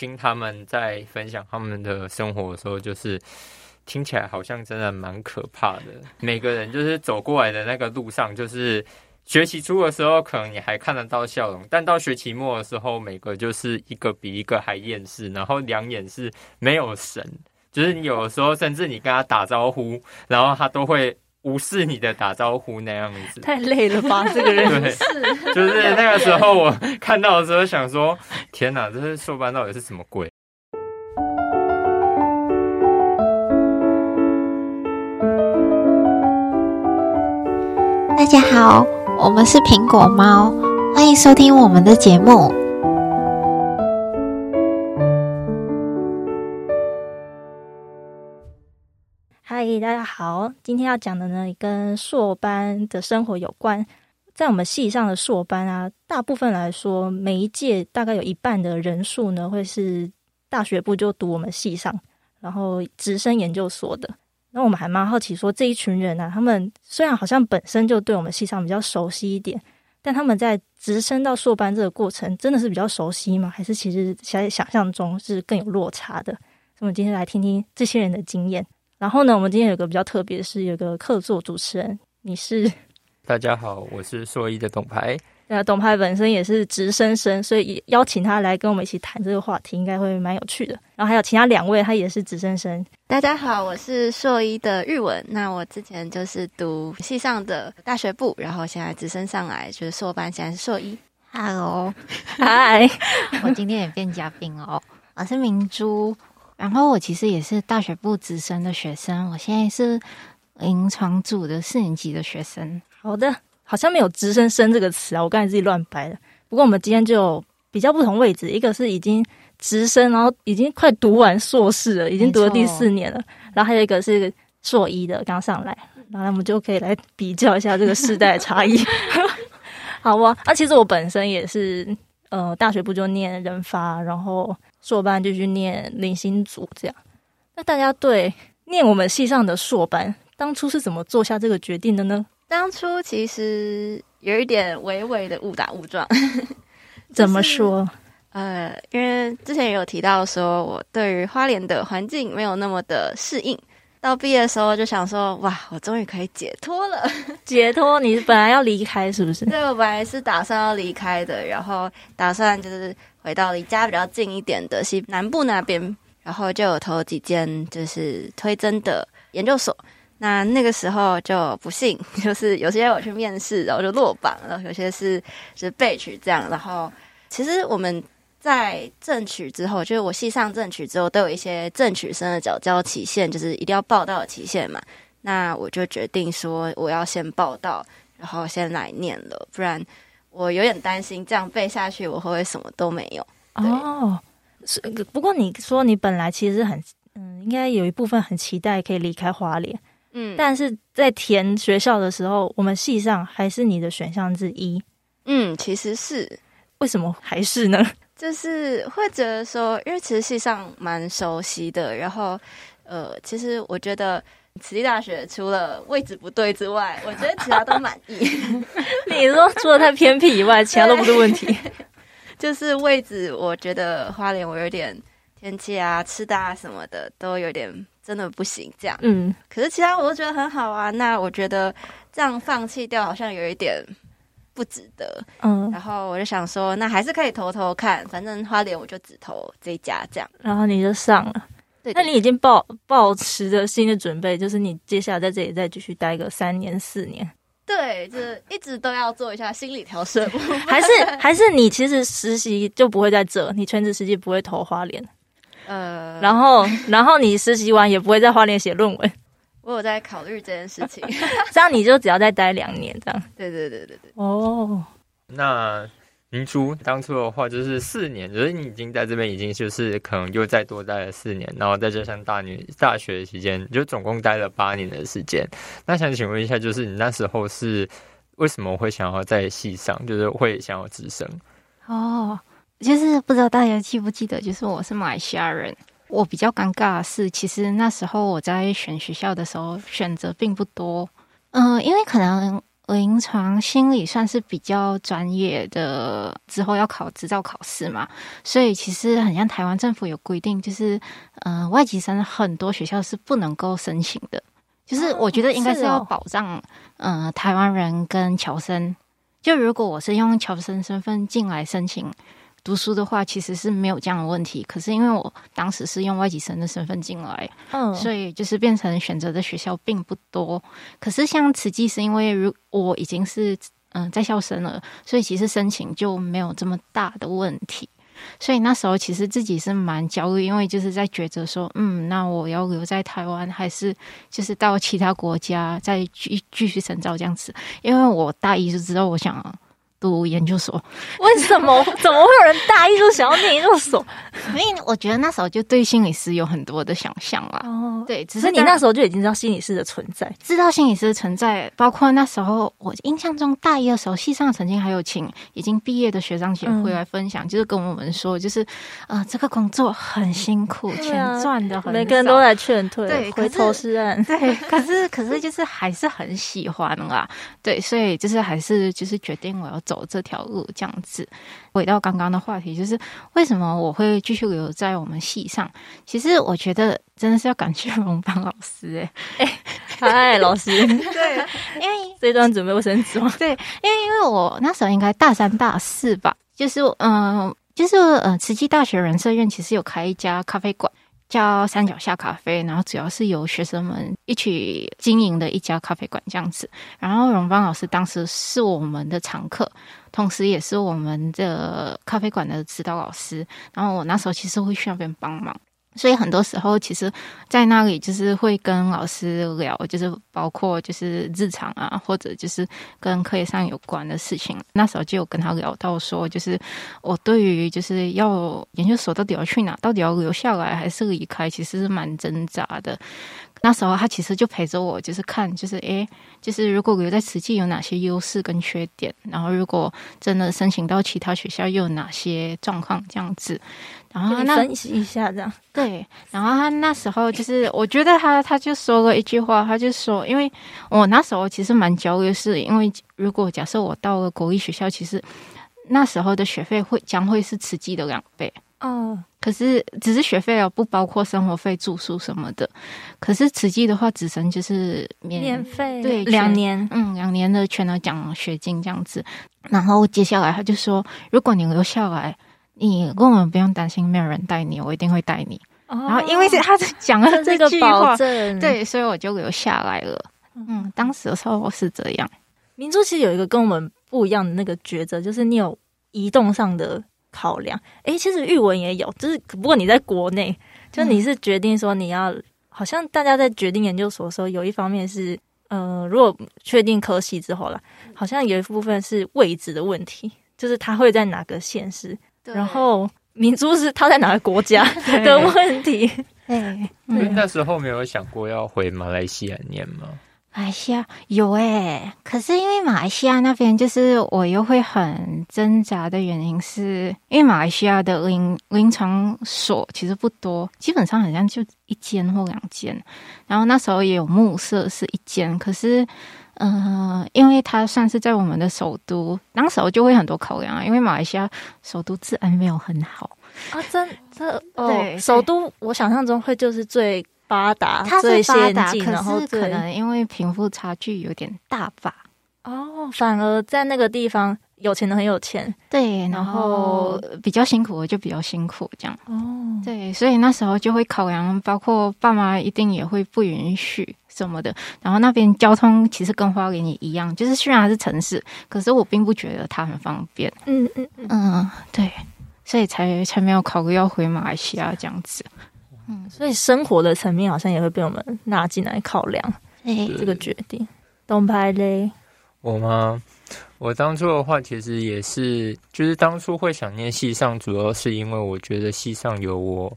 听他们在分享他们的生活的时候，就是听起来好像真的蛮可怕的。每个人就是走过来的那个路上，就是学期初的时候，可能你还看得到笑容，但到学期末的时候，每个就是一个比一个还厌世，然后两眼是没有神，就是你有的时候甚至你跟他打招呼，然后他都会。无视你的打招呼那样子，太累了吧？这个人 是，就是那个时候我看到的时候想说：天哪，这是硕班到底是什么鬼？大家好，我们是苹果猫，欢迎收听我们的节目。嗨，大家好！今天要讲的呢，跟硕班的生活有关。在我们系上的硕班啊，大部分来说，每一届大概有一半的人数呢，会是大学部就读我们系上，然后直升研究所的。那我们还蛮好奇，说这一群人啊，他们虽然好像本身就对我们系上比较熟悉一点，但他们在直升到硕班这个过程，真的是比较熟悉吗？还是其实在想象中是更有落差的？所以我们今天来听听这些人的经验。然后呢，我们今天有个比较特别的是，有个客座主持人，你是？大家好，我是硕一的董牌。呃，董牌本身也是直升生，所以邀请他来跟我们一起谈这个话题，应该会蛮有趣的。然后还有其他两位，他也是直升生。大家好，我是硕一的日文。那我之前就是读系上的大学部，然后现在直升上来就是硕班，现在是硕一。Hello，嗨，我今天也变嘉宾哦，我是明珠。然后我其实也是大学部直升的学生，我现在是临床组的四年级的学生。好的，好像没有直升生这个词啊，我刚才自己乱掰了。不过我们今天就有比较不同位置，一个是已经直升，然后已经快读完硕士了，已经读了第四年了。然后还有一个是硕一的刚上来，然后我们就可以来比较一下这个世代的差异。好吧，那、啊、其实我本身也是呃大学部就念人发，然后。硕班就去念零星组，这样。那大家对念我们系上的硕班，当初是怎么做下这个决定的呢？当初其实有一点微微的误打误撞。怎么说？呃，因为之前也有提到说，我对于花莲的环境没有那么的适应。到毕业的时候就想说，哇，我终于可以解脱了。解脱？你本来要离开是不是？对，我本来是打算要离开的，然后打算就是。回到离家比较近一点的西南部那边，然后就有投几间就是推甄的研究所。那那个时候就不幸，就是有些我去面试，然后就落榜了；有些是是被取这样。然后其实我们在正取之后，就是我系上正取之后，都有一些正取生的缴交期限，就是一定要报到的期限嘛。那我就决定说，我要先报到，然后先来念了，不然。我有点担心，这样背下去，我会不会什么都没有？哦，是不过你说你本来其实很嗯，应该有一部分很期待可以离开花莲，嗯，但是在填学校的时候，我们系上还是你的选项之一。嗯，其实是为什么还是呢？就是会觉得说，因为其实系上蛮熟悉的，然后呃，其实我觉得。慈济大学除了位置不对之外，我觉得其他都满意。你说除了太偏僻以外，其他都不是问题。就是位置，我觉得花莲我有点天气啊、吃的啊什么的都有点真的不行。这样，嗯。可是其他我都觉得很好啊。那我觉得这样放弃掉好像有一点不值得。嗯。然后我就想说，那还是可以投投看，反正花莲我就只投这一家这样。然后你就上了。对，那你已经抱抱持着新的准备，就是你接下来在这里再继续待个三年四年。对，就是一直都要做一下心理调适。还是还是你其实实习就不会在这，你全职实习不会投花莲。呃，然后然后你实习完也不会在花莲写论文。我有在考虑这件事情，这样你就只要再待两年这样。对对对对对。哦，那。明珠当初的话就是四年，就是你已经在这边已经就是可能又再多待了四年，然后再加上大女大学期间，就总共待了八年的时间。那想请问一下，就是你那时候是为什么会想要在戏上，就是会想要直升？哦，就是不知道大家记不记得，就是我是马来西亚人。我比较尴尬是，其实那时候我在选学校的时候选择并不多，嗯、因为可能。临床心理算是比较专业的，之后要考执照考试嘛，所以其实很像台湾政府有规定，就是嗯、呃，外籍生很多学校是不能够申请的。就是我觉得应该是要保障，嗯、哦呃，台湾人跟侨生。就如果我是用侨生身份进来申请读书的话，其实是没有这样的问题。可是因为我当时是用外籍生的身份进来，嗯，所以就是变成选择的学校并不多。可是像慈济是因为如我已经是嗯、呃、在校生了，所以其实申请就没有这么大的问题。所以那时候其实自己是蛮焦虑，因为就是在抉择说，嗯，那我要留在台湾，还是就是到其他国家再继继续深造这样子？因为我大一就知道我想读研究所，为什么？怎么会有人大一就想要念研究所？因为我觉得那时候就对心理师有很多的想象啦。哦，对，只是你那时候就已经知道心理师的存在，知道心理师的存在，包括那时候我印象中大一的时候，系上曾经还有请已经毕业的学长姐回来分享，嗯、就是跟我们说，就是呃，这个工作很辛苦，钱赚的很，每个人都来劝退，对，回头是岸，对，可是可是就是还是很喜欢啦，对，所以就是还是就是决定我要。走这条路这样子，回到刚刚的话题，就是为什么我会继续留在我们系上？其实我觉得真的是要感谢荣邦老师、欸，哎哎，嗨，老师，对，因为 这段准备卫生纸吗？对，因为因为我那时候应该大三大四吧，就是嗯、呃，就是呃，慈济大学人社院其实有开一家咖啡馆。叫山脚下咖啡，然后主要是由学生们一起经营的一家咖啡馆这样子。然后荣邦老师当时是我们的常客，同时也是我们的咖啡馆的指导老师。然后我那时候其实会去那边帮忙。所以很多时候，其实，在那里就是会跟老师聊，就是包括就是日常啊，或者就是跟课业上有关的事情。那时候就有跟他聊到说，就是我对于就是要研究所到底要去哪，到底要留下来还是离开，其实是蛮挣扎的。那时候他其实就陪着我，就是看，就是诶，就是如果留在慈济有哪些优势跟缺点，然后如果真的申请到其他学校又有哪些状况这样子，然后那分析一下这样。对，然后他那时候就是，我觉得他他就说了一句话，他就说，因为我那时候其实蛮焦虑，是因为如果假设我到了国立学校，其实那时候的学费会将会是慈济的两倍。哦，可是只是学费哦，不包括生活费、住宿什么的。可是慈济的话，只剩就是免免费，对，两年，嗯，两年的全额奖学金这样子。然后接下来他就说，如果你留下来，你根本不用担心没有人带你，我一定会带你。哦、然后因为是他讲了这句话，保证对，所以我就留下来了。嗯，当时的时候我是这样。明珠其实有一个跟我们不一样的那个抉择，就是你有移动上的。考量，诶，其实玉文也有，就是不过你在国内，就你是决定说你要，嗯、好像大家在决定研究所的时候，有一方面是，呃，如果确定科系之后了，好像有一部分是位置的问题，就是他会在哪个县市，对然后明珠是他在哪个国家？的问题，哎，因为那时候没有想过要回马来西亚念吗？马来西亚有诶、欸，可是因为马来西亚那边就是我又会很挣扎的原因是，是因为马来西亚的临临床所其实不多，基本上好像就一间或两间。然后那时候也有目色是一间，可是，嗯、呃，因为它算是在我们的首都，当时候就会很多考量啊，因为马来西亚首都治安没有很好啊，真这哦，首都我想象中会就是最。发达，它是发达，可是可能因为贫富差距有点大吧。哦，反而在那个地方，有钱的很有钱，对，然后比较辛苦的就比较辛苦，这样。哦，对，所以那时候就会考量，包括爸妈一定也会不允许什么的。然后那边交通其实跟花莲也一样，就是虽然还是城市，可是我并不觉得它很方便。嗯嗯嗯，对，所以才才没有考虑要回马来西亚这样子。嗯，所以生活的层面好像也会被我们纳进来考量，哎，这个决定。东派嘞，我吗？我当初的话，其实也是，就是当初会想念系上，主要是因为我觉得系上有我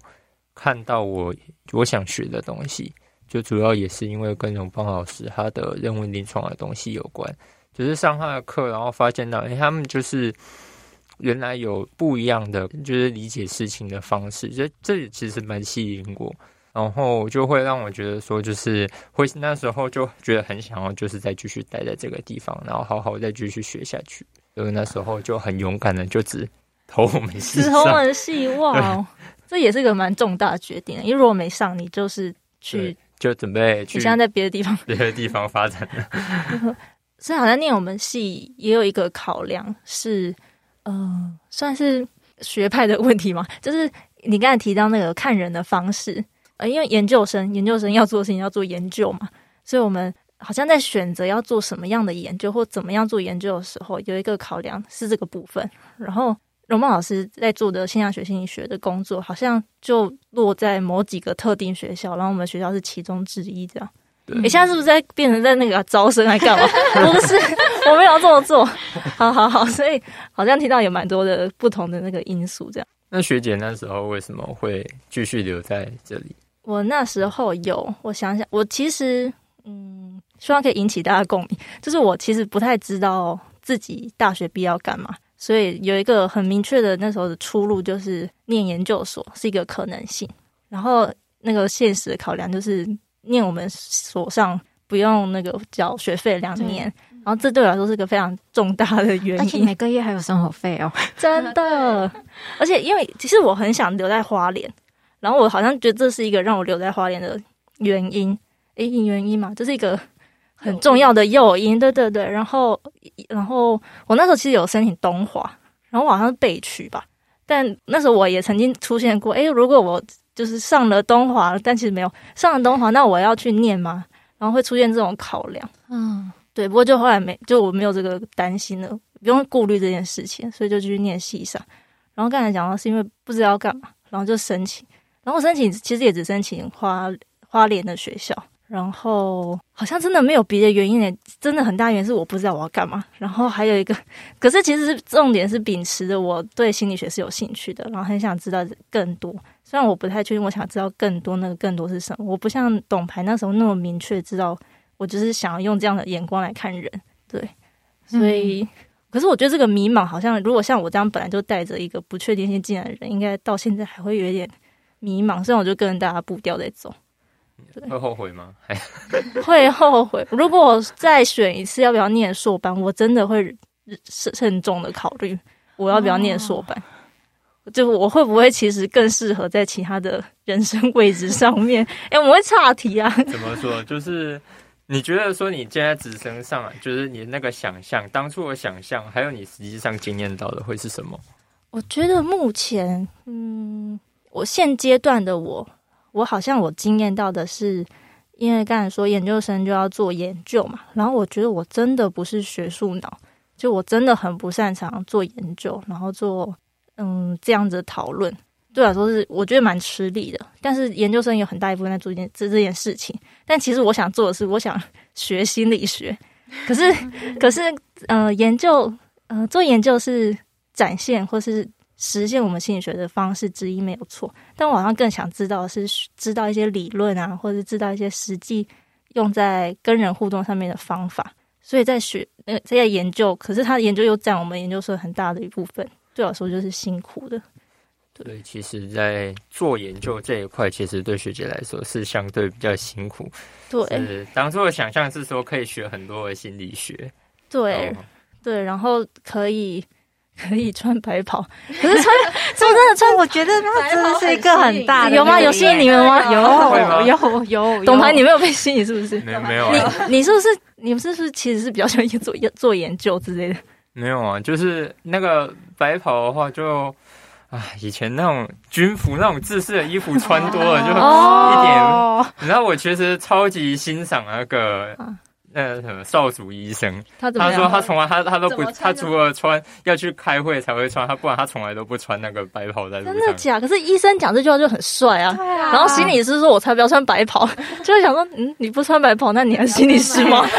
看到我我想学的东西，就主要也是因为跟荣邦老师他的人文临床的东西有关，就是上他的课，然后发现到，哎，他们就是。原来有不一样的，就是理解事情的方式，这这其实蛮吸引我。然后就会让我觉得说，就是会那时候就觉得很想要，就是再继续待在这个地方，然后好好再继续学下去。所以那时候就很勇敢的，就只投我们系，只投我们系，哇，这也是一个蛮重大的决定。因为如果没上，你就是去就准备去，你现在在别的地方，别的地方发展了。所以好像念我们系也有一个考量是，呃，算是学派的问题嘛，就是你刚才提到那个看人的方式。呃，因为研究生，研究生要做的事情要做研究嘛，所以我们好像在选择要做什么样的研究或怎么样做研究的时候，有一个考量是这个部分。然后荣茂老师在做的现象学心理学的工作，好像就落在某几个特定学校，然后我们学校是其中之一。这样，你现在是不是在变成在那个招生来干嘛？不是，我没有这么做。好好好，所以好像听到有蛮多的不同的那个因素。这样，那学姐那时候为什么会继续留在这里？我那时候有，我想想，我其实，嗯，希望可以引起大家共鸣。就是我其实不太知道自己大学毕业要干嘛，所以有一个很明确的那时候的出路，就是念研究所是一个可能性。然后那个现实的考量就是念我们所上不用那个缴学费两年，然后这对我来说是个非常重大的原因。而且每个月还有生活费哦，真的。而且因为其实我很想留在花莲。然后我好像觉得这是一个让我留在花莲的原因，诶，原因嘛，这是一个很重要的诱因，对对对。然后，然后我那时候其实有申请东华，然后我好像是被取吧，但那时候我也曾经出现过，诶，如果我就是上了东华，但其实没有上了东华，那我要去念吗？然后会出现这种考量，嗯，对。不过就后来没，就我没有这个担心了，不用顾虑这件事情，所以就继续念戏上。然后刚才讲到是因为不知道要干嘛，然后就申请。然后申请其实也只申请花花莲的学校，然后好像真的没有别的原因诶，真的很大原因是我不知道我要干嘛。然后还有一个，可是其实重点是秉持着我对心理学是有兴趣的，然后很想知道更多。虽然我不太确定我想知道更多，那个更多是什么？我不像董牌那时候那么明确知道，我就是想要用这样的眼光来看人。对，所以，嗯、可是我觉得这个迷茫好像，如果像我这样本来就带着一个不确定性进来的人，应该到现在还会有一点。迷茫，所以我就跟着大家步调在走。会后悔吗？会后悔。如果我再选一次，要不要念硕班？我真的会慎慎重的考虑，我要不要念硕班？哦、就我会不会其实更适合在其他的人生位置上面？哎、欸，我们会岔题啊。怎么说？就是你觉得说你现在直升上来，就是你那个想象，当初的想象，还有你实际上经验到的会是什么？我觉得目前，嗯。我现阶段的我，我好像我经验到的是，因为刚才说研究生就要做研究嘛，然后我觉得我真的不是学术脑，就我真的很不擅长做研究，然后做嗯这样子讨论，对我来说是我觉得蛮吃力的。但是研究生有很大一部分在做一件这这件事情，但其实我想做的是，我想 学心理学，可是可是呃研究呃做研究是展现或是。实现我们心理学的方式之一没有错，但我好像更想知道的是知道一些理论啊，或者知道一些实际用在跟人互动上面的方法。所以在学那个在研究，可是他的研究又占我们研究所很大的一部分，对我来说就是辛苦的。对，对，其实，在做研究这一块，其实对学姐来说是相对比较辛苦。对，当初的想象是说可以学很多的心理学。对，哦、对，然后可以。可以穿白袍，可是穿说真的穿，我觉得那真的是一个很大的。有吗？有吸引你们吗？有有有。董排，你没有被吸引是不是？没有没有。你你是不是你们是不是其实是比较喜欢做做研究之类的？没有啊，就是那个白袍的话，就啊以前那种军服那种制式的衣服穿多了就一点。你知道我其实超级欣赏那个。那什么少主医生，他他说他从来他他都不他除了穿要去开会才会穿，他不然他从来都不穿那个白袍在路上。真的假？可是医生讲这句话就很帅啊。啊然后心理师说：“我才不要穿白袍。”就会想说：“嗯，你不穿白袍，那你还是心理师吗？”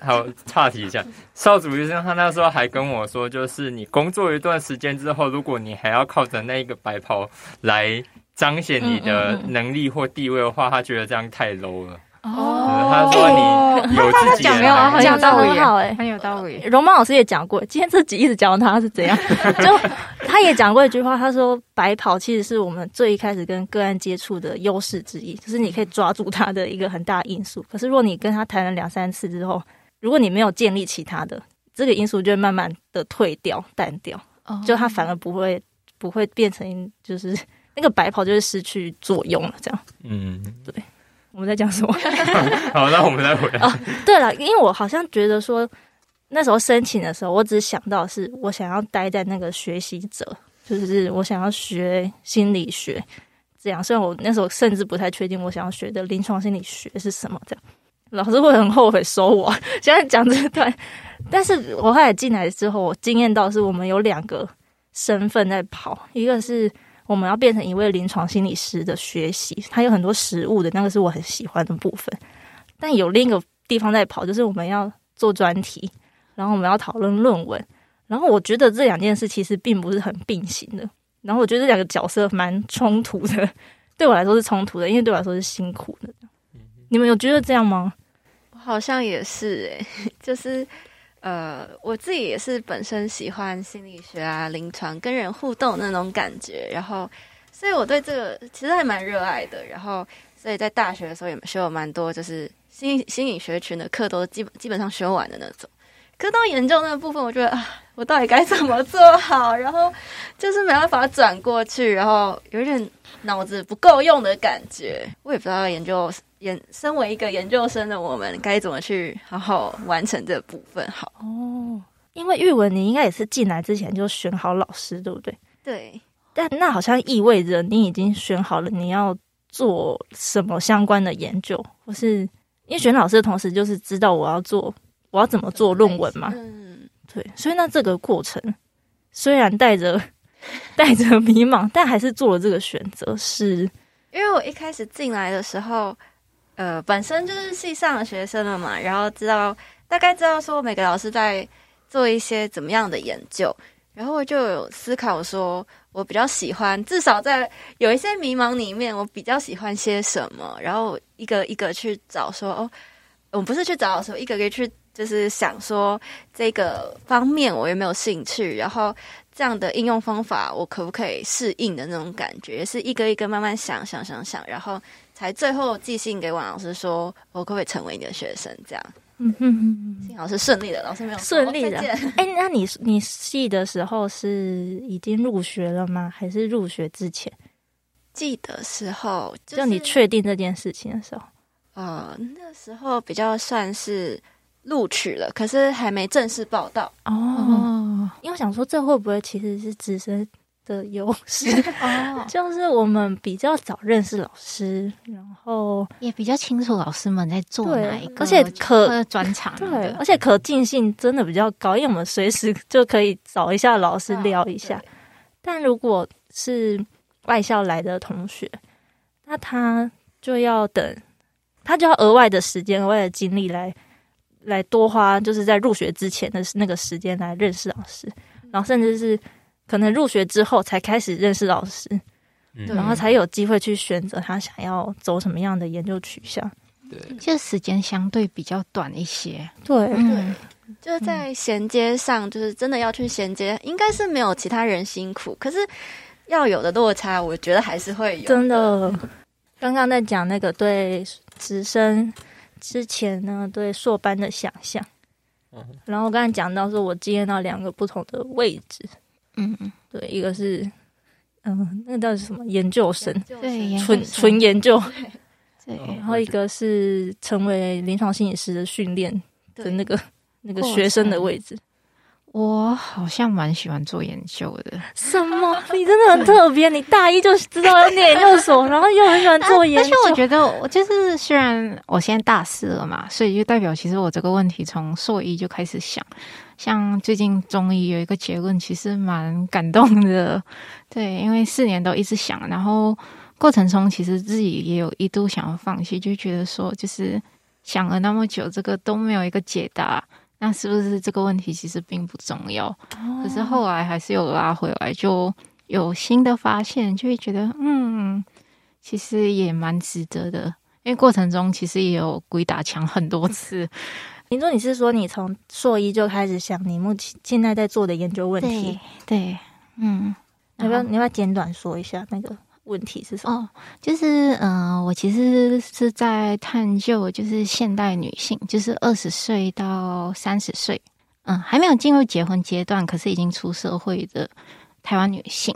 好，岔题一下，少主医生他那时候还跟我说，就是你工作一段时间之后，如果你还要靠着那一个白袍来彰显你的能力或地位的话，他觉得这样太 low 了。哦，他说你有自己的，讲的很好，哎，很有道理。荣茂老师也讲过，今天这集一直讲他是怎样，就他也讲过一句话，他说白跑其实是我们最一开始跟个案接触的优势之一，就是你可以抓住他的一个很大因素。可是如果你跟他谈了两三次之后，如果你没有建立其他的，这个因素就会慢慢的退掉、淡掉，就他反而不会不会变成就是那个白跑就是失去作用了，这样。嗯，对。我们在讲什么？好，那我们再回来。哦，对了，因为我好像觉得说。那时候申请的时候，我只想到是我想要待在那个学习者，就是我想要学心理学这样。虽然我那时候甚至不太确定我想要学的临床心理学是什么，这样老师会很后悔收我。现在讲这段，但是我后来进来之后，我惊艳到是我们有两个身份在跑，一个是我们要变成一位临床心理师的学习，它有很多实物的那个是我很喜欢的部分，但有另一个地方在跑，就是我们要做专题。然后我们要讨论论文，然后我觉得这两件事其实并不是很并行的。然后我觉得这两个角色蛮冲突的，对我来说是冲突的，因为对我来说是辛苦的。你们有觉得这样吗？我好像也是诶、欸，就是呃，我自己也是本身喜欢心理学啊、临床跟人互动那种感觉，然后所以我对这个其实还蛮热爱的。然后所以在大学的时候也学了蛮多，就是心心理学群的课都基本基本上学完的那种。可到研究那部分，我觉得啊，我到底该怎么做好？然后就是没办法转过去，然后有点脑子不够用的感觉。我也不知道研究研，身为一个研究生的我们，该怎么去好好完成这部分好？哦，因为玉文，你应该也是进来之前就选好老师，对不对？对。但那好像意味着你已经选好了你要做什么相关的研究，或是因为选老师的同时，就是知道我要做。我要怎么做论文嘛？嗯，对，所以那这个过程虽然带着 带着迷茫，但还是做了这个选择。是因为我一开始进来的时候，呃，本身就是系上的学生了嘛，然后知道大概知道说每个老师在做一些怎么样的研究，然后我就有思考说，我比较喜欢，至少在有一些迷茫里面，我比较喜欢些什么，然后一个一个去找说，哦，我不是去找的时候，一个一个去。就是想说这个方面我有没有兴趣，然后这样的应用方法我可不可以适应的那种感觉，是一个一个慢慢想想想想，然后才最后寄信给王老师说，我可不可以成为你的学生？这样，嗯哼哼，幸好是顺利的，老师没有顺利的。哎、欸，那你你系的时候是已经入学了吗？还是入学之前？记得时候，就是、就你确定这件事情的时候，呃，那时候比较算是。录取了，可是还没正式报道哦。嗯、因为我想说，这会不会其实是直升的优势哦？就是我们比较早认识老师，然后也比较清楚老师们在做哪一个，而且可专长对，而且可进性真的比较高，因为我们随时就可以找一下老师聊一下。但如果是外校来的同学，那他就要等，他就要额外的时间、额外的精力来。来多花，就是在入学之前的那个时间来认识老师，然后甚至是可能入学之后才开始认识老师，嗯、然后才有机会去选择他想要走什么样的研究取向。对，就时间相对比较短一些。对，嗯、对，就是在衔接上，就是真的要去衔接，应该是没有其他人辛苦，可是要有的落差，我觉得还是会有的。真的，刚刚在讲那个对直升。之前呢，对硕班的想象，然后我刚才讲到说，我经验到两个不同的位置，嗯嗯，对，一个是，嗯，那个叫什么研究生，对，纯纯研究，对，然后一个是成为临床心理师的训练的那个那个学生的位置。我好像蛮喜欢做研究的。什么？你真的很特别。你大一就知道要念研究所，然后又很喜欢做研究。而且我觉得，我就是虽然我现在大四了嘛，所以就代表其实我这个问题从硕一就开始想。像最近中医有一个结论，其实蛮感动的。对，因为四年都一直想，然后过程中其实自己也有一度想要放弃，就觉得说，就是想了那么久，这个都没有一个解答。那是不是这个问题其实并不重要？哦、可是后来还是有拉回来，就有新的发现，就会觉得嗯，其实也蛮值得的。因为过程中其实也有鬼打墙很多次。听说你是说你从硕一就开始想你目前现在在做的研究问题？对，对嗯，要不要你要不要简短说一下那个问题是什么？哦，就是嗯、呃，我其实是在探究，就是现代女性，就是二十岁到三十岁，嗯，还没有进入结婚阶段，可是已经出社会的台湾女性，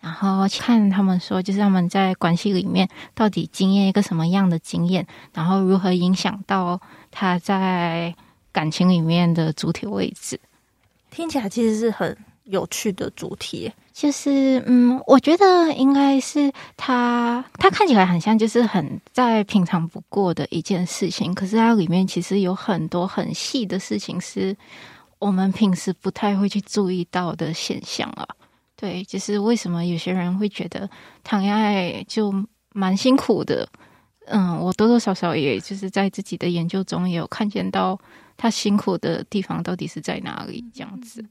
然后看他们说，就是他们在关系里面到底经验一个什么样的经验，然后如何影响到他在感情里面的主体位置，听起来其实是很有趣的主题。就是嗯，我觉得应该是他，他看起来很像就是很再平常不过的一件事情，可是它里面其实有很多很细的事情，是我们平时不太会去注意到的现象啊。对，就是为什么有些人会觉得谈恋爱就蛮辛苦的。嗯，我多多少少也就是在自己的研究中也有看见到他辛苦的地方到底是在哪里，这样子。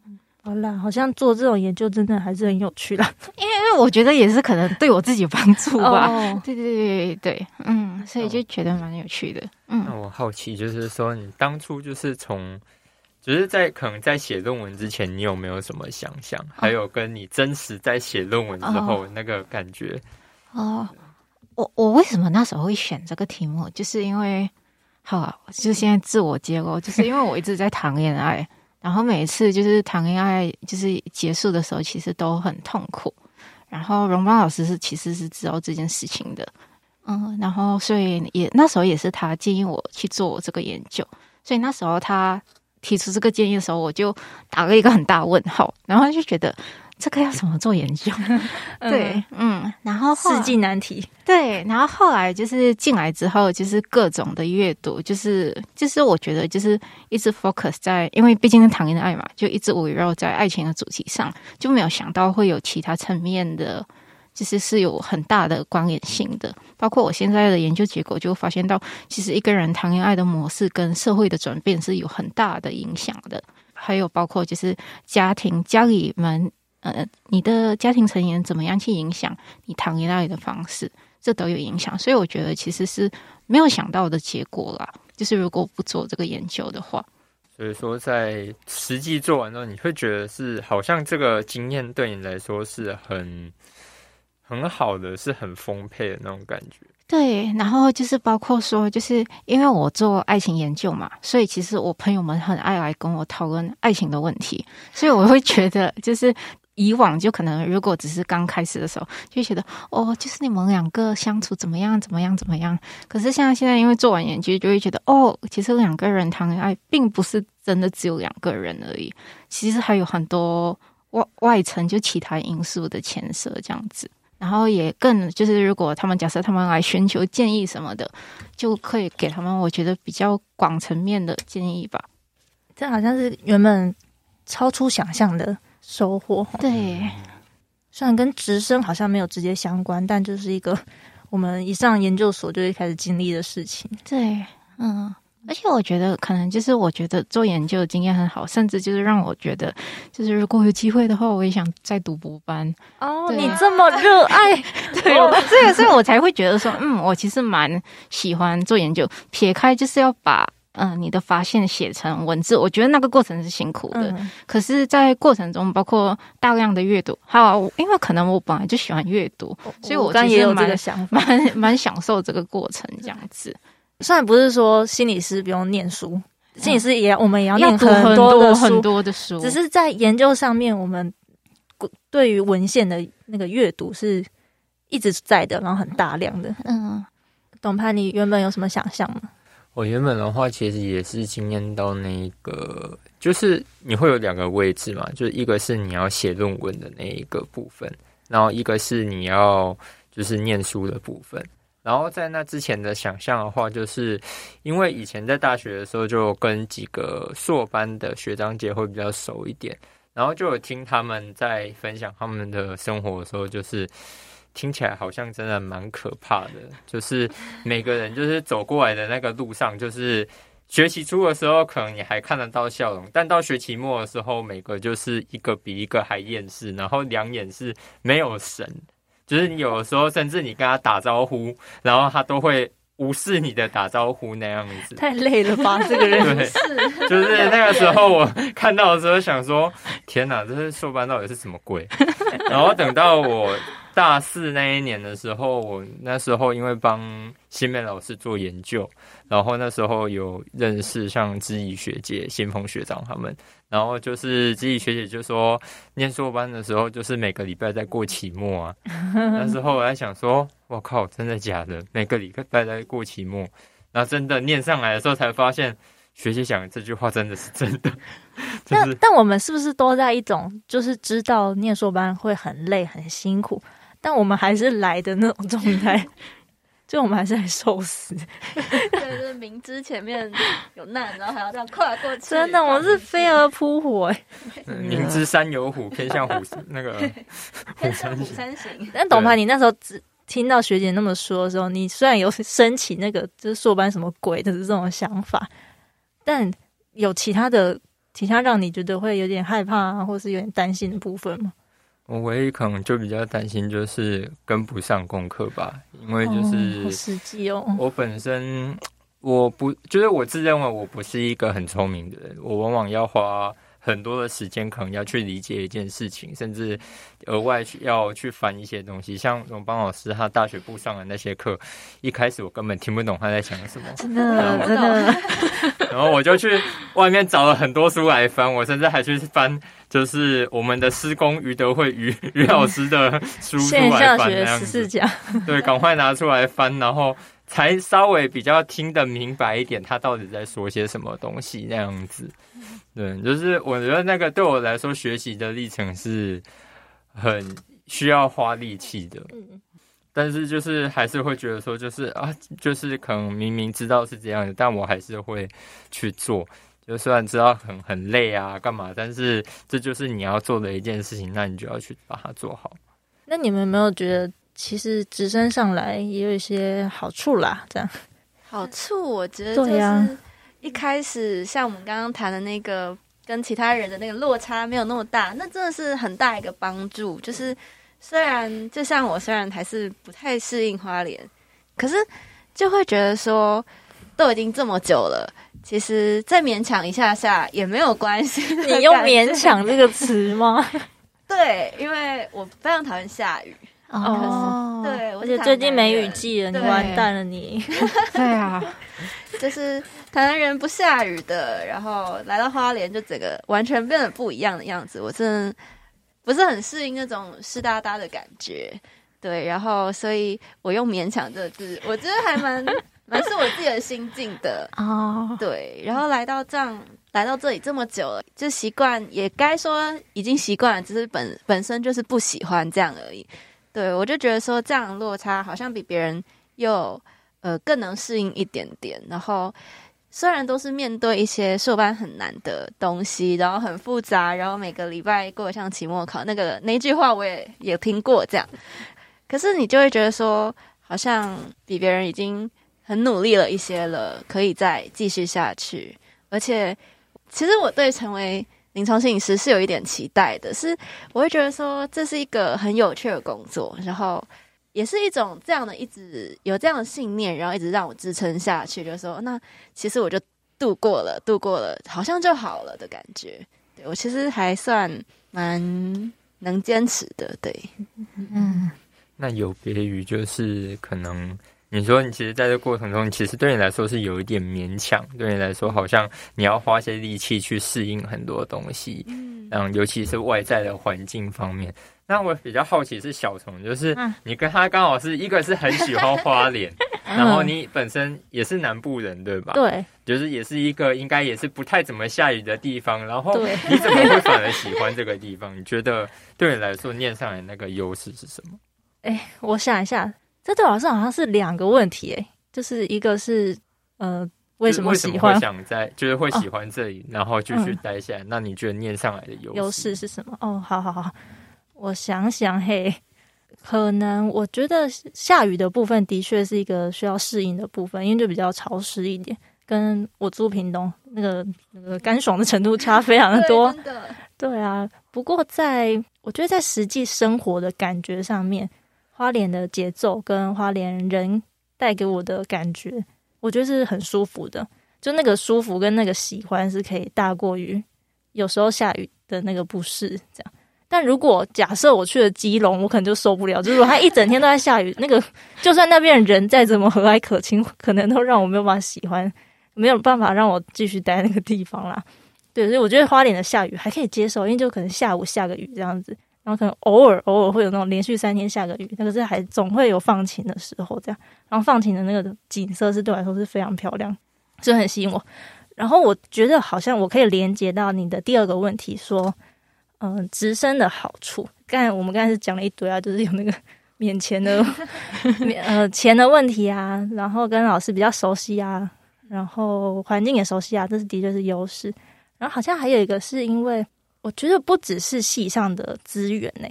好啦，好像做这种研究真的还是很有趣啦，因为因为我觉得也是可能对我自己有帮助吧。哦、对对对对，嗯，所以就觉得蛮有趣的。嗯，那我好奇就是说，你当初就是从，就是在可能在写论文之前，你有没有什么想象？还有跟你真实在写论文之后那个感觉？哦，我我为什么那时候会选这个题目？就是因为，好啊，就现在自我揭露，就是因为我一直在谈恋爱。然后每一次就是谈恋爱，就是结束的时候，其实都很痛苦。然后荣邦老师是其实是知道这件事情的，嗯，然后所以也那时候也是他建议我去做这个研究。所以那时候他提出这个建议的时候，我就打了一个很大问号，然后就觉得。这个要怎么做研究？对，嗯，然后世纪难题。对，然后后来就是进来之后，就是各种的阅读，就是就是我觉得就是一直 focus 在，因为毕竟是谈恋爱嘛，就一直围绕在爱情的主题上，就没有想到会有其他层面的，其实是有很大的关联性的。包括我现在的研究结果，就发现到，其实一个人谈恋爱的模式跟社会的转变是有很大的影响的。还有包括就是家庭家里们。呃，你的家庭成员怎么样去影响你谈恋爱的方式，这都有影响。所以我觉得其实是没有想到的结果啦。就是如果不做这个研究的话，所以说在实际做完之后，你会觉得是好像这个经验对你来说是很很好的，是很丰沛的那种感觉。对，然后就是包括说，就是因为我做爱情研究嘛，所以其实我朋友们很爱来跟我讨论爱情的问题，所以我会觉得就是。以往就可能，如果只是刚开始的时候，就觉得哦，就是你们两个相处怎么样，怎么样，怎么样。可是像现在，因为做完研究，就会觉得哦，其实两个人谈恋爱，并不是真的只有两个人而已，其实还有很多外外层就其他因素的牵涉这样子。然后也更就是，如果他们假设他们来寻求建议什么的，就可以给他们我觉得比较广层面的建议吧。这好像是原本超出想象的。收获。对，虽然跟直升好像没有直接相关，但就是一个我们一上研究所就会开始经历的事情。对，嗯，而且我觉得可能就是我觉得做研究的经验很好，甚至就是让我觉得，就是如果有机会的话，我也想再读博班。哦，对你这么热爱，对，哦、这个所以我才会觉得说，嗯，我其实蛮喜欢做研究。撇开就是要把。嗯，你的发现写成文字，我觉得那个过程是辛苦的。嗯、可是，在过程中，包括大量的阅读，还有因为可能我本来就喜欢阅读，所以我刚也有这个想法，蛮蛮享受这个过程这样子。虽然不是说心理师不用念书，心理师也、嗯、我们也要念很多很多很多的书，只是在研究上面，我们对于文献的那个阅读是一直在的，然后很大量的。嗯，董潘，你原本有什么想象吗？我原本的话，其实也是经验到那个，就是你会有两个位置嘛，就是一个是你要写论文的那一个部分，然后一个是你要就是念书的部分。然后在那之前的想象的话，就是因为以前在大学的时候就跟几个硕班的学长姐会比较熟一点，然后就有听他们在分享他们的生活的时候，就是。听起来好像真的蛮可怕的，就是每个人就是走过来的那个路上，就是学期初的时候可能你还看得到笑容，但到学期末的时候，每个就是一个比一个还厌世，然后两眼是没有神，就是你有的时候甚至你跟他打招呼，然后他都会。无视你的打招呼那样子，太累了吧？这个人 对，就是那个时候我看到的时候想说：天哪，这是硕班到底是什么鬼？然后等到我大四那一年的时候，我那时候因为帮新美老师做研究，然后那时候有认识像知怡学姐、新丰学长他们，然后就是知怡学姐就说，念硕班的时候就是每个礼拜在过期末啊。那时候我在想说，我靠，真的假的？每个礼拜在过期末，那真的念上来的时候才发现。学姐讲的这句话真的是真的，但但我们是不是都在一种就是知道念硕班会很累很辛苦，但我们还是来的那种状态，就我们还是来受死。对，就是明知前面有难，然后还要这样跨过去。真的，我是飞蛾扑火哎！明知山有虎，偏向虎那个 虎山行。但董排，你那时候只听到学姐那么说的时候，你虽然有升起那个就是硕班什么鬼的这种想法。但有其他的其他让你觉得会有点害怕啊，或是有点担心的部分吗？我唯一可能就比较担心就是跟不上功课吧，因为就是实际哦。我本身我不就是我自认为我不是一个很聪明的人，我往往要花。很多的时间可能要去理解一件事情，甚至额外去要去翻一些东西。像荣邦老师他大学部上的那些课，一开始我根本听不懂他在讲什么，真的真的。然后我就去外面找了很多书来翻，我甚至还去翻，就是我们的师公余德惠余余老师的书出来翻那样子。对，赶快拿出来翻，然后才稍微比较听得明白一点，他到底在说些什么东西那样子。对，就是我觉得那个对我来说，学习的历程是很需要花力气的。嗯，但是就是还是会觉得说，就是啊，就是可能明明知道是这样的，但我还是会去做。就虽然知道很很累啊，干嘛，但是这就是你要做的一件事情，那你就要去把它做好。那你们有没有觉得，其实直升上来也有一些好处啦？这样好处，我觉得就是。一开始像我们刚刚谈的那个，跟其他人的那个落差没有那么大，那真的是很大一个帮助。就是虽然就像我，虽然还是不太适应花莲，可是就会觉得说，都已经这么久了，其实再勉强一下下也没有关系。你用“勉强”这个词吗？对，因为我非常讨厌下雨。哦，对，而且最近没雨季了，你完蛋了你。对啊，就是台南人不下雨的，然后来到花莲就整个完全变得不一样的样子。我真的不是很适应那种湿哒哒的感觉。对，然后所以我用“勉强”这个字，我觉得还蛮蛮是我自己的心境的。哦，对，然后来到这样来到这里这么久了，就习惯也该说已经习惯了，只是本本身就是不喜欢这样而已。对，我就觉得说这样落差好像比别人又呃更能适应一点点。然后虽然都是面对一些硕班很难的东西，然后很复杂，然后每个礼拜过像期末考，那个那句话我也也听过这样。可是你就会觉得说，好像比别人已经很努力了一些了，可以再继续下去。而且其实我对成为临床心理师是有一点期待的，是我会觉得说这是一个很有趣的工作，然后也是一种这样的一直有这样的信念，然后一直让我支撑下去，就是说那其实我就度过了，度过了，好像就好了的感觉。对，我其实还算蛮能坚持的，对，嗯，那有别于就是可能。你说你其实在这过程中，其实对你来说是有一点勉强，对你来说好像你要花些力气去适应很多东西，嗯，尤其是外在的环境方面。那我比较好奇是小虫，就是你跟他刚好是一个是很喜欢花 莲，然后你本身也是南部人，对吧？对，就是也是一个应该也是不太怎么下雨的地方，然后你怎么会 反而喜欢这个地方？你觉得对你来说念上来那个优势是什么？哎，我想一下。这对我来说好像是两个问题，诶，就是一个是呃，为什么喜欢？会想在就是会喜欢这里，哦、然后继续待下来。嗯、那你觉得念上来的优优势是什么？哦，好好好，我想想，嘿，可能我觉得下雨的部分的确是一个需要适应的部分，因为就比较潮湿一点，跟我住屏东那个那个干爽的程度差非常的多。对，对啊，不过在我觉得在实际生活的感觉上面。花莲的节奏跟花莲人带给我的感觉，我觉得是很舒服的。就那个舒服跟那个喜欢是可以大过于有时候下雨的那个不适。这样，但如果假设我去了基隆，我可能就受不了。就是说他一整天都在下雨，那个就算那边人再怎么和蔼可亲，可能都让我没有办法喜欢，没有办法让我继续待那个地方啦。对，所以我觉得花莲的下雨还可以接受，因为就可能下午下个雨这样子，然后可能偶尔偶尔会有那种连续三天下个雨，那个是还总会有放晴的时候这样。然后放晴的那个景色是对我来说是非常漂亮，就很吸引我。然后我觉得好像我可以连接到你的第二个问题说。嗯、直升的好处，刚才我们刚才是讲了一堆啊，就是有那个 免钱的免呃钱的问题啊，然后跟老师比较熟悉啊，然后环境也熟悉啊，这是的确是优势。然后好像还有一个是因为我觉得不只是系上的资源呢，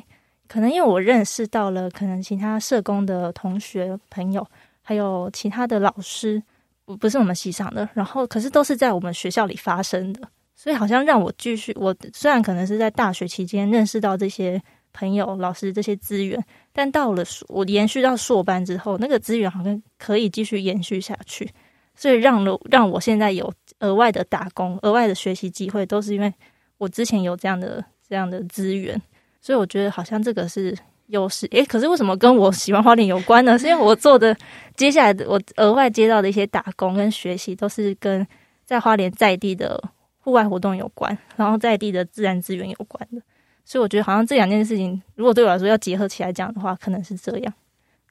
可能因为我认识到了可能其他社工的同学朋友，还有其他的老师，不不是我们系上的，然后可是都是在我们学校里发生的。所以好像让我继续，我虽然可能是在大学期间认识到这些朋友、老师这些资源，但到了我延续到硕班之后，那个资源好像可以继续延续下去。所以让了让我现在有额外的打工、额外的学习机会，都是因为我之前有这样的这样的资源。所以我觉得好像这个是优势。诶，可是为什么跟我喜欢花莲有关呢？是因为我做的接下来的我额外接到的一些打工跟学习，都是跟在花莲在地的。户外活动有关，然后在地的自然资源有关的，所以我觉得好像这两件事情，如果对我来说要结合起来讲的话，可能是这样。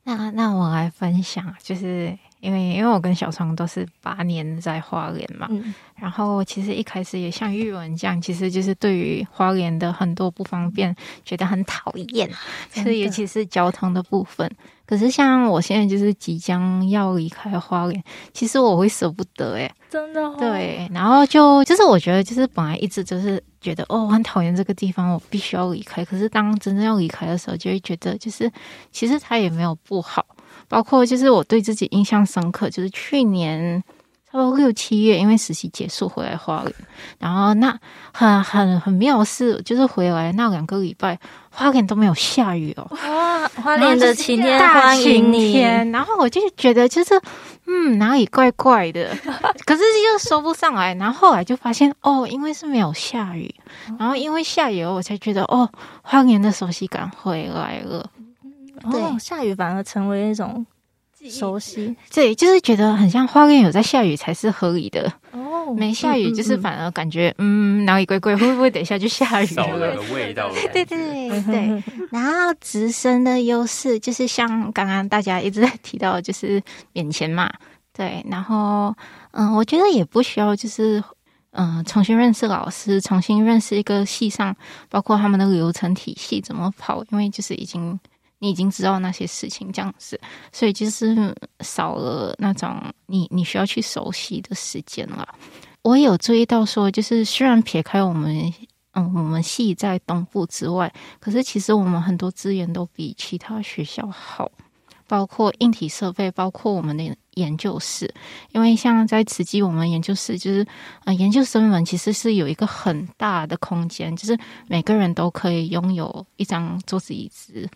那那我来分享，就是因为因为我跟小创都是八年在花莲嘛，嗯、然后其实一开始也像玉文这样，其实就是对于花莲的很多不方便觉得很讨厌，所以尤其是交通的部分。可是像我现在就是即将要离开花莲，其实我会舍不得哎、欸，真的、哦、对。然后就就是我觉得就是本来一直就是觉得哦，我很讨厌这个地方，我必须要离开。可是当真正要离开的时候，就会觉得就是其实它也没有不好。包括就是我对自己印象深刻，就是去年。差不多六七月，因为实习结束回来花莲，然后那很很很妙的是，就是回来那两个礼拜，花莲都没有下雨哦。哇，花莲的晴天大晴天。然后我就觉得就是，嗯，哪里怪怪的，可是又说不上来。然后后来就发现，哦，因为是没有下雨，然后因为下雨，我才觉得，哦，花莲的熟悉感回来了。对，哦，下雨反而成为一种。熟悉，对，就是觉得很像花莲有在下雨才是合理的哦，没下雨就是反而感觉嗯，哪里怪怪，会不会等一下就下雨了？少了个味道。对对对对。然后直升的优势就是像刚刚大家一直在提到，就是免钱嘛。对，然后嗯，我觉得也不需要就是嗯，重新认识老师，重新认识一个系上，包括他们的流程体系怎么跑，因为就是已经。你已经知道那些事情，这样子，所以就是少了那种你你需要去熟悉的时间了。我有注意到说，就是虽然撇开我们嗯我们系在东部之外，可是其实我们很多资源都比其他学校好，包括硬体设备，包括我们的研究室。因为像在慈济，我们研究室就是嗯研究生们其实是有一个很大的空间，就是每个人都可以拥有一张桌子椅子。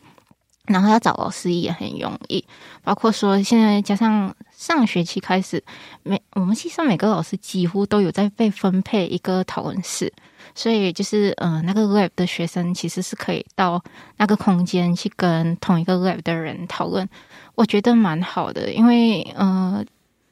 然后要找老师也很容易，包括说现在加上上学期开始，每我们系上每个老师几乎都有在被分配一个讨论室，所以就是呃那个 lab 的学生其实是可以到那个空间去跟同一个 lab 的人讨论，我觉得蛮好的，因为呃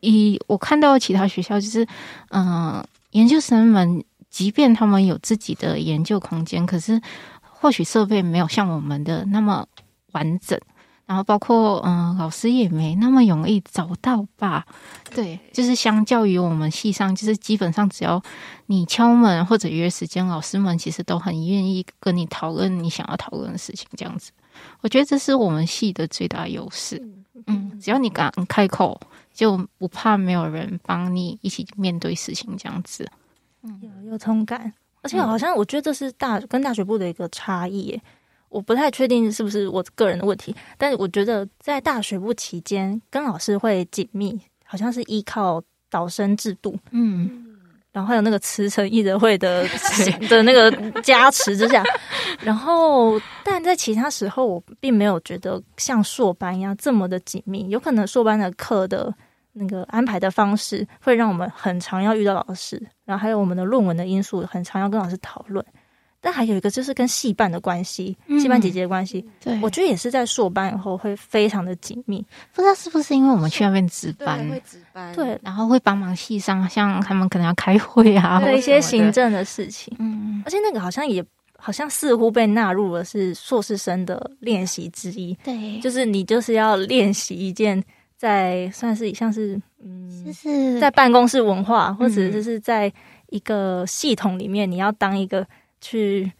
以我看到其他学校就是嗯、研究生们，即便他们有自己的研究空间，可是或许设备没有像我们的那么。完整，然后包括嗯，老师也没那么容易找到吧？对，就是相较于我们系上，就是基本上只要你敲门或者约时间，老师们其实都很愿意跟你讨论你想要讨论的事情。这样子，我觉得这是我们系的最大优势。嗯，只要你敢开口，就不怕没有人帮你一起面对事情。这样子，嗯，有有同感，而且好像我觉得这是大跟大学部的一个差异耶。我不太确定是不是我个人的问题，但是我觉得在大学部期间跟老师会紧密，好像是依靠导生制度，嗯，然后还有那个慈诚义人会的 的那个加持之下，然后但在其他时候我并没有觉得像硕班一样这么的紧密，有可能硕班的课的那个安排的方式会让我们很常要遇到老师，然后还有我们的论文的因素很常要跟老师讨论。但还有一个就是跟戏班的关系，系办姐姐的关系，对，我觉得也是在硕班以后会非常的紧密。不知道是不是因为我们去那边值班，会值班，对，然后会帮忙系上，像他们可能要开会啊，对一些行政的事情。嗯，而且那个好像也好像似乎被纳入了是硕士生的练习之一。对，就是你就是要练习一件。在算是像是嗯，就是在办公室文化，或者就是在一个系统里面，你要当一个去，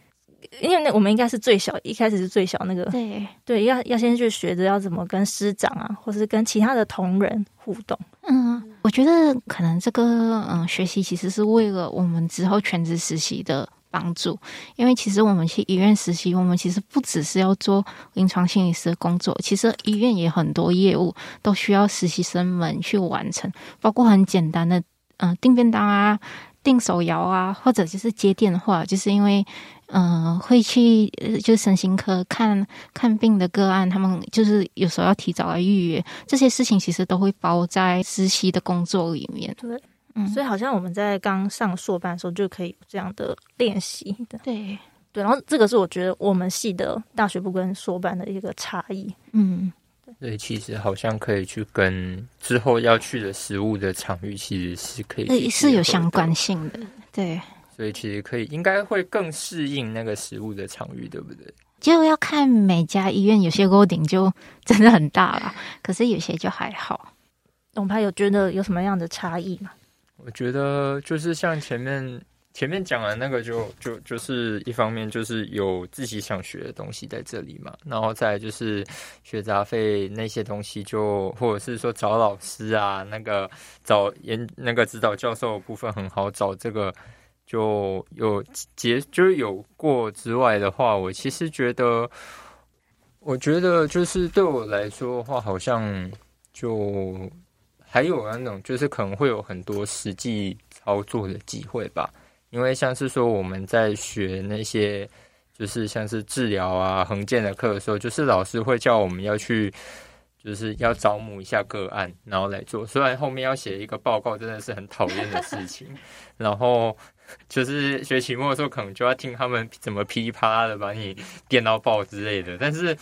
因为那我们应该是最小，一开始是最小那个，对对，要要先去学着要怎么跟师长啊，或是跟其他的同仁互动。嗯，我觉得可能这个嗯学习其实是为了我们之后全职实习的。帮助，因为其实我们去医院实习，我们其实不只是要做临床心理师的工作，其实医院也很多业务都需要实习生们去完成，包括很简单的，嗯、呃，订便当啊、订手摇啊，或者就是接电话，就是因为，嗯、呃，会去呃，就身心科看看病的个案，他们就是有时候要提早来预约，这些事情其实都会包在实习的工作里面。对。所以好像我们在刚上硕班的时候就可以有这样的练习的，对对。然后这个是我觉得我们系的大学部跟硕班的一个差异，嗯，对。其实好像可以去跟之后要去的食物的场域其实是可以，是有相关性的，对。所以其实可以应该会更适应那个食物的场域，对不对？就要看每家医院，有些 loading 就真的很大了，可是有些就还好。董派有觉得有什么样的差异吗？我觉得就是像前面前面讲的那个就，就就是一方面就是有自己想学的东西在这里嘛，然后再就是学杂费那些东西就，就或者是说找老师啊，那个找研那个指导教授的部分很好找，这个就有结就是有过之外的话，我其实觉得，我觉得就是对我来说的话，好像就。还有那种，就是可能会有很多实际操作的机会吧，因为像是说我们在学那些，就是像是治疗啊、横健的课的时候，就是老师会叫我们要去，就是要招募一下个案，然后来做。虽然后面要写一个报告，真的是很讨厌的事情，然后就是学期末的时候，可能就要听他们怎么噼里啪啦的把你电到爆之类的，但是。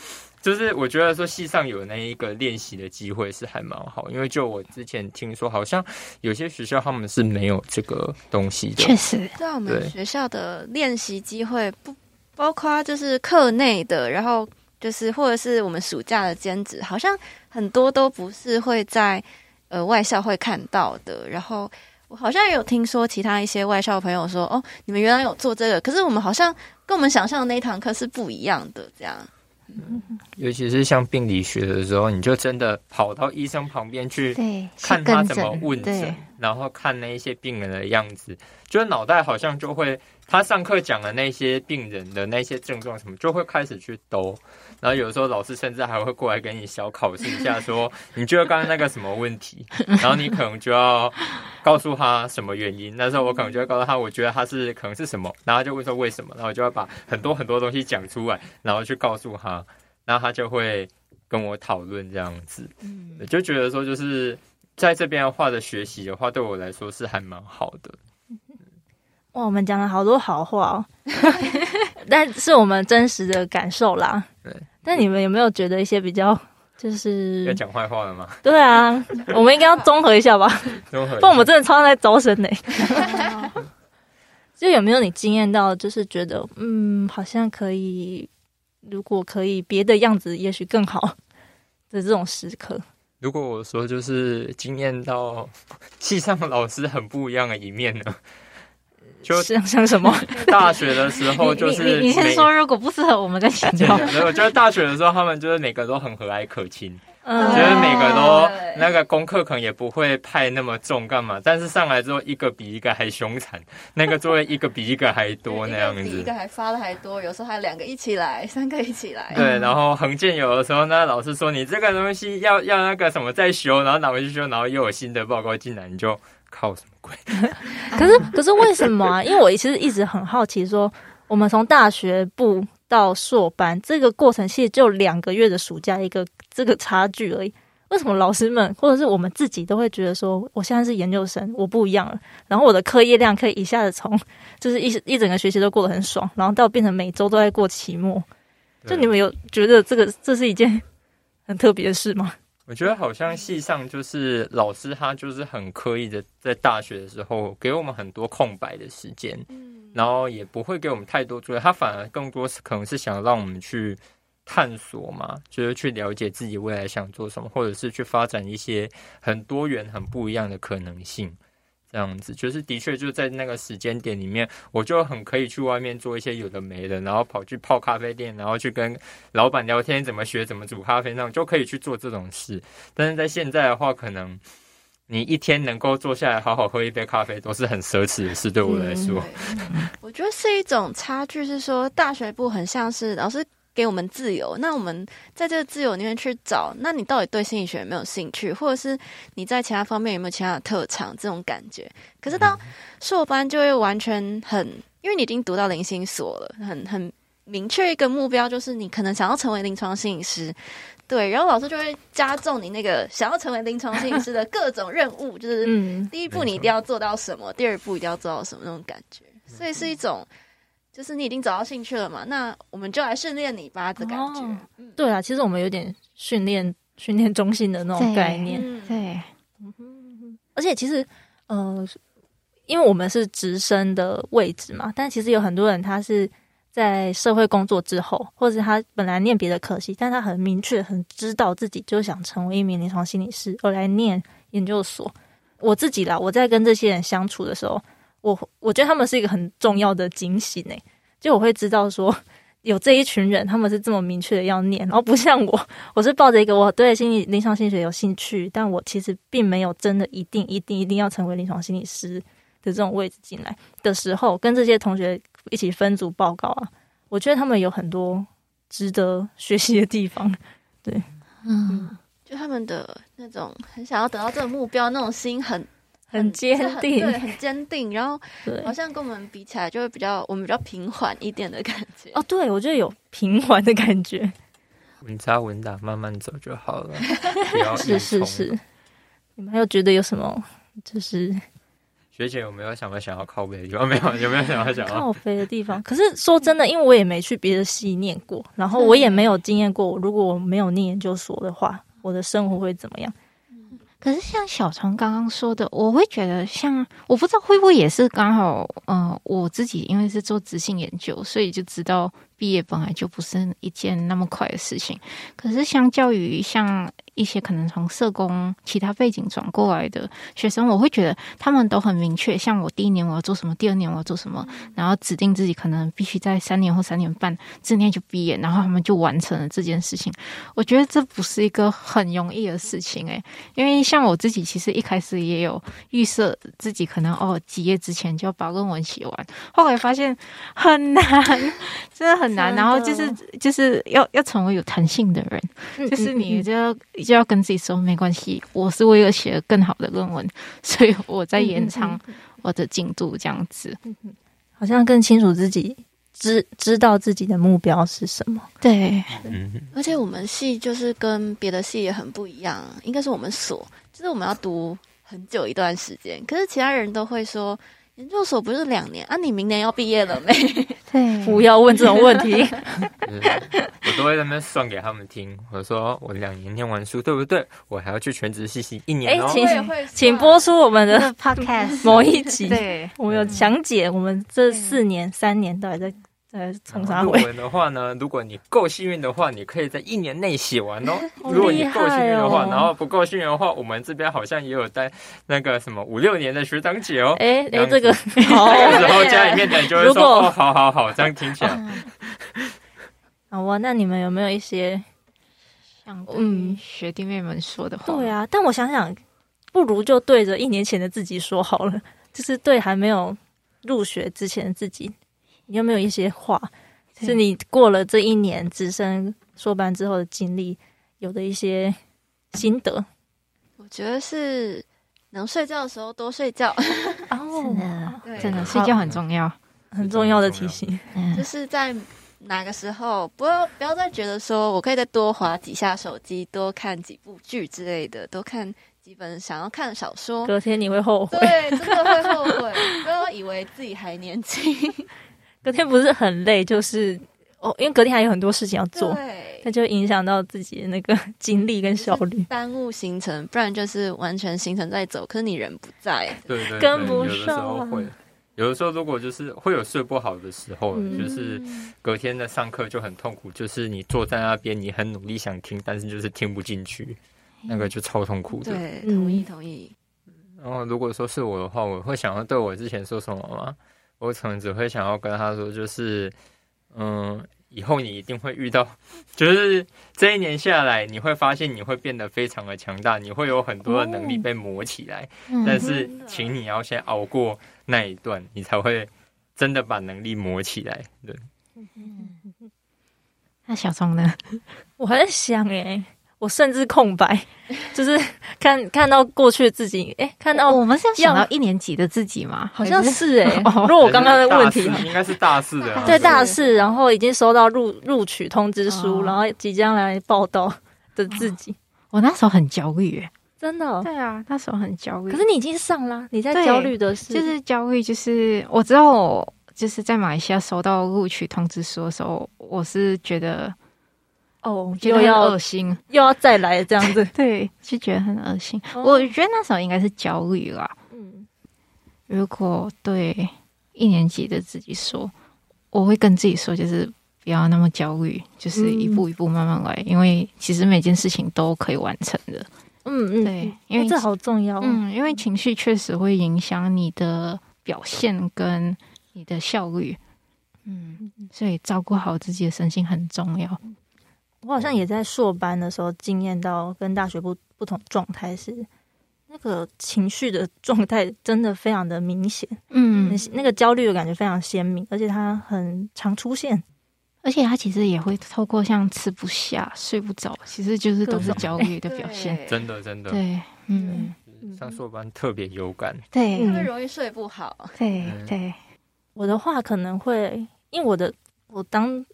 就是我觉得说系上有那一个练习的机会是还蛮好，因为就我之前听说，好像有些学校他们是没有这个东西的。确实，在我们学校的练习机会不包括就是课内的，然后就是或者是我们暑假的兼职，好像很多都不是会在呃外校会看到的。然后我好像也有听说其他一些外校朋友说，哦，你们原来有做这个，可是我们好像跟我们想象的那一堂课是不一样的，这样。尤其是像病理学的时候，你就真的跑到医生旁边去看他怎么问诊，然后看那些病人的样子，就脑袋好像就会他上课讲的那些病人的那些症状什么，就会开始去兜。然后有时候老师甚至还会过来给你小考试一下，说 你觉得刚刚那个什么问题，然后你可能就要告诉他什么原因。那时候我可能就会告诉他，我觉得他是可能是什么，然后就问说为什么，然后我就要把很多很多东西讲出来，然后去告诉他，然后他就会跟我讨论这样子。嗯，就觉得说就是在这边的话的学习的话，对我来说是还蛮好的。哇，我们讲了好多好话哦。但是我们真实的感受啦。对。但你们有没有觉得一些比较就是要讲坏话了吗？对啊，我们应该要综合一下吧。综合。不我们真的超在招生呢。就有没有你经验到，就是觉得嗯，好像可以，如果可以别的样子，也许更好的这种时刻。如果我说就是惊艳到 系上的老师很不一样的一面呢？就像像什么？大学的时候就是你，你，你先说，如果不适合我们再请教。没有，就是大学的时候，他们就是每个都很和蔼可亲，嗯，觉得每个都那个功课可能也不会派那么重，干嘛？但是上来之后，一个比一个还凶残，那个作业一个比一个还多，那样子，一个还发的还多，有时候还两个一起来，三个一起来。对，然后横建有的时候，那老师说你这个东西要要那个什么再修，然后拿回去修，然后又有新的报告进来，你就。靠什么鬼？可是可是为什么啊？因为我其实一直很好奇，说我们从大学部到硕班这个过程，其实就两个月的暑假一个这个差距而已。为什么老师们或者是我们自己都会觉得说，我现在是研究生，我不一样了，然后我的课业量可以一下子从就是一一整个学期都过得很爽，然后到变成每周都在过期末，就你们有觉得这个这是一件很特别的事吗？我觉得好像系上就是老师他就是很刻意的在大学的时候给我们很多空白的时间，然后也不会给我们太多作业，他反而更多是可能是想让我们去。探索嘛，就是去了解自己未来想做什么，或者是去发展一些很多元、很不一样的可能性。这样子，就是的确就在那个时间点里面，我就很可以去外面做一些有的没的，然后跑去泡咖啡店，然后去跟老板聊天，怎么学怎么煮咖啡，那种就可以去做这种事。但是在现在的话，可能你一天能够坐下来好好喝一杯咖啡，都是很奢侈的事。对我来说，嗯、我觉得是一种差距，是说大学部很像是老师。给我们自由，那我们在这个自由里面去找，那你到底对心理学有没有兴趣，或者是你在其他方面有没有其他的特长？这种感觉。可是到硕班就会完全很，因为你已经读到零星所了，很很明确一个目标，就是你可能想要成为临床心理师。对，然后老师就会加重你那个想要成为临床心理师的各种任务，就是第一步你一定要做到什么，第二步一定要做到什么那种感觉，所以是一种。就是你已经找到兴趣了嘛？那我们就来训练你吧的感觉。对啊，其实我们有点训练训练中心的那种概念。对，而且其实呃，因为我们是直升的位置嘛，但其实有很多人他是在社会工作之后，或者他本来念别的科系，但他很明确、很知道自己就想成为一名临床心理师，而来念研究所。我自己啦，我在跟这些人相处的时候。我我觉得他们是一个很重要的警醒诶，就我会知道说有这一群人，他们是这么明确的要念，然后不像我，我是抱着一个我对心理临床心理学有兴趣，但我其实并没有真的一定一定一定要成为临床心理师的这种位置进来的时候，跟这些同学一起分组报告啊，我觉得他们有很多值得学习的地方，对，嗯，嗯就他们的那种很想要得到这个目标那种心很。很坚定，对，很坚定。然后 好像跟我们比起来，就会比较我们比较平缓一点的感觉。哦，对，我觉得有平缓的感觉，稳扎稳打，慢慢走就好了。是是是，你们还有觉得有什么？就是学姐有没有想过想要靠北的地方？没有，有没有想要想要靠背的地方？可是说真的，因为我也没去别的系念过，然后我也没有经验过。如果我没有念研究所的话，我的生活会怎么样？可是像小虫刚刚说的，我会觉得像我不知道会不会也是刚好，嗯，我自己因为是做质性研究，所以就知道毕业本来就不是一件那么快的事情。可是相较于像。一些可能从社工其他背景转过来的学生，我会觉得他们都很明确。像我第一年我要做什么，第二年我要做什么，然后指定自己可能必须在三年或三年半之内就毕业，然后他们就完成了这件事情。我觉得这不是一个很容易的事情诶，因为像我自己其实一开始也有预设自己可能哦几页之前就要把论文写完，后来发现很难，真的很难。然后就是就是要要成为有弹性的人，就是你就要。就要跟自己说没关系，我是为了写更好的论文，所以我在延长我的进度，这样子，好像更清楚自己知知道自己的目标是什么。对，而且我们系就是跟别的系也很不一样，应该是我们所，就是我们要读很久一段时间，可是其他人都会说。研究所不是两年啊？你明年要毕业了没？对，不要问这种问题。我都会在那边算给他们听。我说我两年念完书，对不对？我还要去全职实习一年哦。请请播出我们的 podcast 某一集。对，我们有详解我们这四年、三年到底在。呃，从啥论文的话呢？如果你够幸运的话，你可以在一年内写完哦。如果你够幸运的话，然后不够幸运的话，我们这边好像也有带那个什么五六年的学长姐哦。哎哎，这个，好，然后家里面的人就会说：“哦，好好好，这样听起来。”好啊，那你们有没有一些想嗯学弟妹们说的话？对啊，但我想想，不如就对着一年前的自己说好了，就是对还没有入学之前的自己。你有没有一些话，是你过了这一年直升硕班之后的经历，有的一些心得？我觉得是能睡觉的时候多睡觉。哦，真的，真的睡觉很重要，很重要的提醒。就是在哪个时候不要不要再觉得说我可以再多划几下手机，多看几部剧之类的，多看几本想要看的小说。隔天你会后悔，对，真的会后悔。不要以为自己还年轻，隔天不是很累，就是哦，因为隔天还有很多事情要做，对，那就影响到自己的那个 精力跟效率，耽误行程，不然就是完全行程在走，可是你人不在，对对，对，跟不上。有的时候会，有的时候如果就是会有睡不好的时候，嗯、就是隔天的上课就很痛苦，就是你坐在那边，你很努力想听，但是就是听不进去，那个就超痛苦的。对，同意同意。然后如果说是我的话，我会想要对我之前说什么吗？我可能只会想要跟他说，就是嗯，以后你一定会遇到，就是这一年下来，你会发现你会变得非常的强大，你会有很多的能力被磨起来。哦、但是，请你要先熬过那一段，你才会真的把能力磨起来。对。那小聪呢？我还在想哎。我甚至空白，就是看看到过去的自己，哎、欸，看到我们是要想到一年级的自己吗？好像是哎、欸。如果我刚刚的问题，应该是大四的，对大四，然后已经收到录录取通知书，然后即将来报到的自己，我那时候很焦虑，哎，真的，对啊，那时候很焦虑。可是你已经上了，你在焦虑的是，就是焦虑，就是我知道，我就是在马来西亚收到录取通知书的时候，我是觉得。哦，又要恶心，又要再来这样子，对，就觉得很恶心。哦、我觉得那时候应该是焦虑啦。嗯，如果对一年级的自己说，我会跟自己说，就是不要那么焦虑，就是一步一步慢慢来，嗯、因为其实每件事情都可以完成的。嗯嗯，对，因为、欸、这好重要。嗯，因为情绪确实会影响你的表现跟你的效率。嗯，所以照顾好自己的身心很重要。我好像也在硕班的时候经验到，跟大学不不同状态是，那个情绪的 状态真的非常的明显，嗯，那个焦虑的感觉非常鲜明，而且它很常出现，而且它其实也会透过像吃不下、睡不着，其实就是都是焦虑的表现，真的真的，对，嗯，上硕班特别有感，对，因为容易睡不好，对对，我的话可能会，因为我的我当。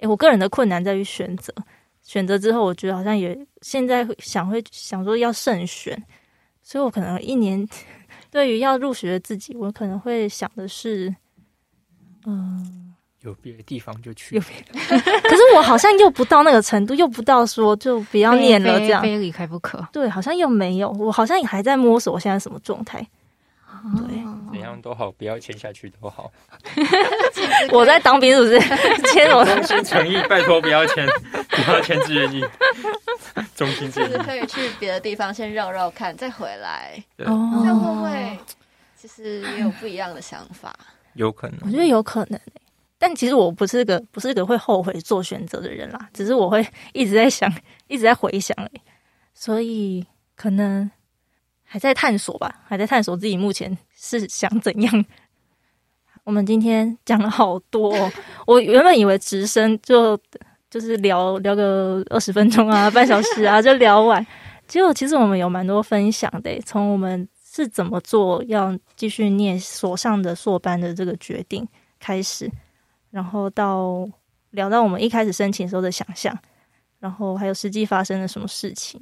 哎，我个人的困难在于选择。选择之后，我觉得好像也现在想会想说要慎选，所以我可能一年对于要入学的自己，我可能会想的是，嗯，有别的地方就去。有别的，可是我好像又不到那个程度，又不到说就不要念了这样，非离开不可。对，好像又没有，我好像也还在摸索我现在什么状态。对，怎样都好，不要签下去都好。我在当兵是不是？签我衷心诚意，拜托不要签，不要签志愿役。衷心诚意，就是可以去别的地方先绕绕看，再回来。哦，这样会不会其实也有不一样的想法？有可能，我觉得有可能。但其实我不是个不是个会后悔做选择的人啦，只是我会一直在想，一直在回想。所以可能。还在探索吧，还在探索自己目前是想怎样。我们今天讲了好多，我原本以为直升就就是聊聊个二十分钟啊，半小时啊就聊完，结果其实我们有蛮多分享的，从我们是怎么做要继续念所上的硕班的这个决定开始，然后到聊到我们一开始申请时候的想象，然后还有实际发生了什么事情。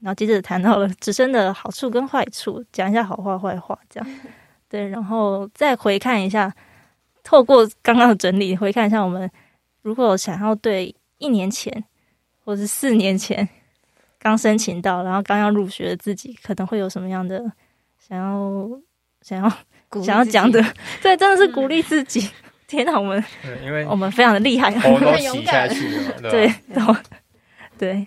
然后接着谈到了直升的好处跟坏处，讲一下好话坏话，这样 对，然后再回看一下，透过刚刚的整理，回看一下我们如果想要对一年前或是四年前刚申请到，然后刚要入学的自己，可能会有什么样的想要想要想要讲的？对，真的是鼓励自己。嗯、天哪，我们因为我们非常的厉害，很勇敢，对对。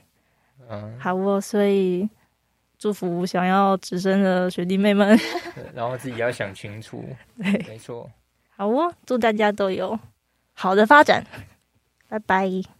嗯，好哦，所以祝福想要直升的学弟妹们，然后自己要想清楚，对，没错。好哦，祝大家都有好的发展，拜拜。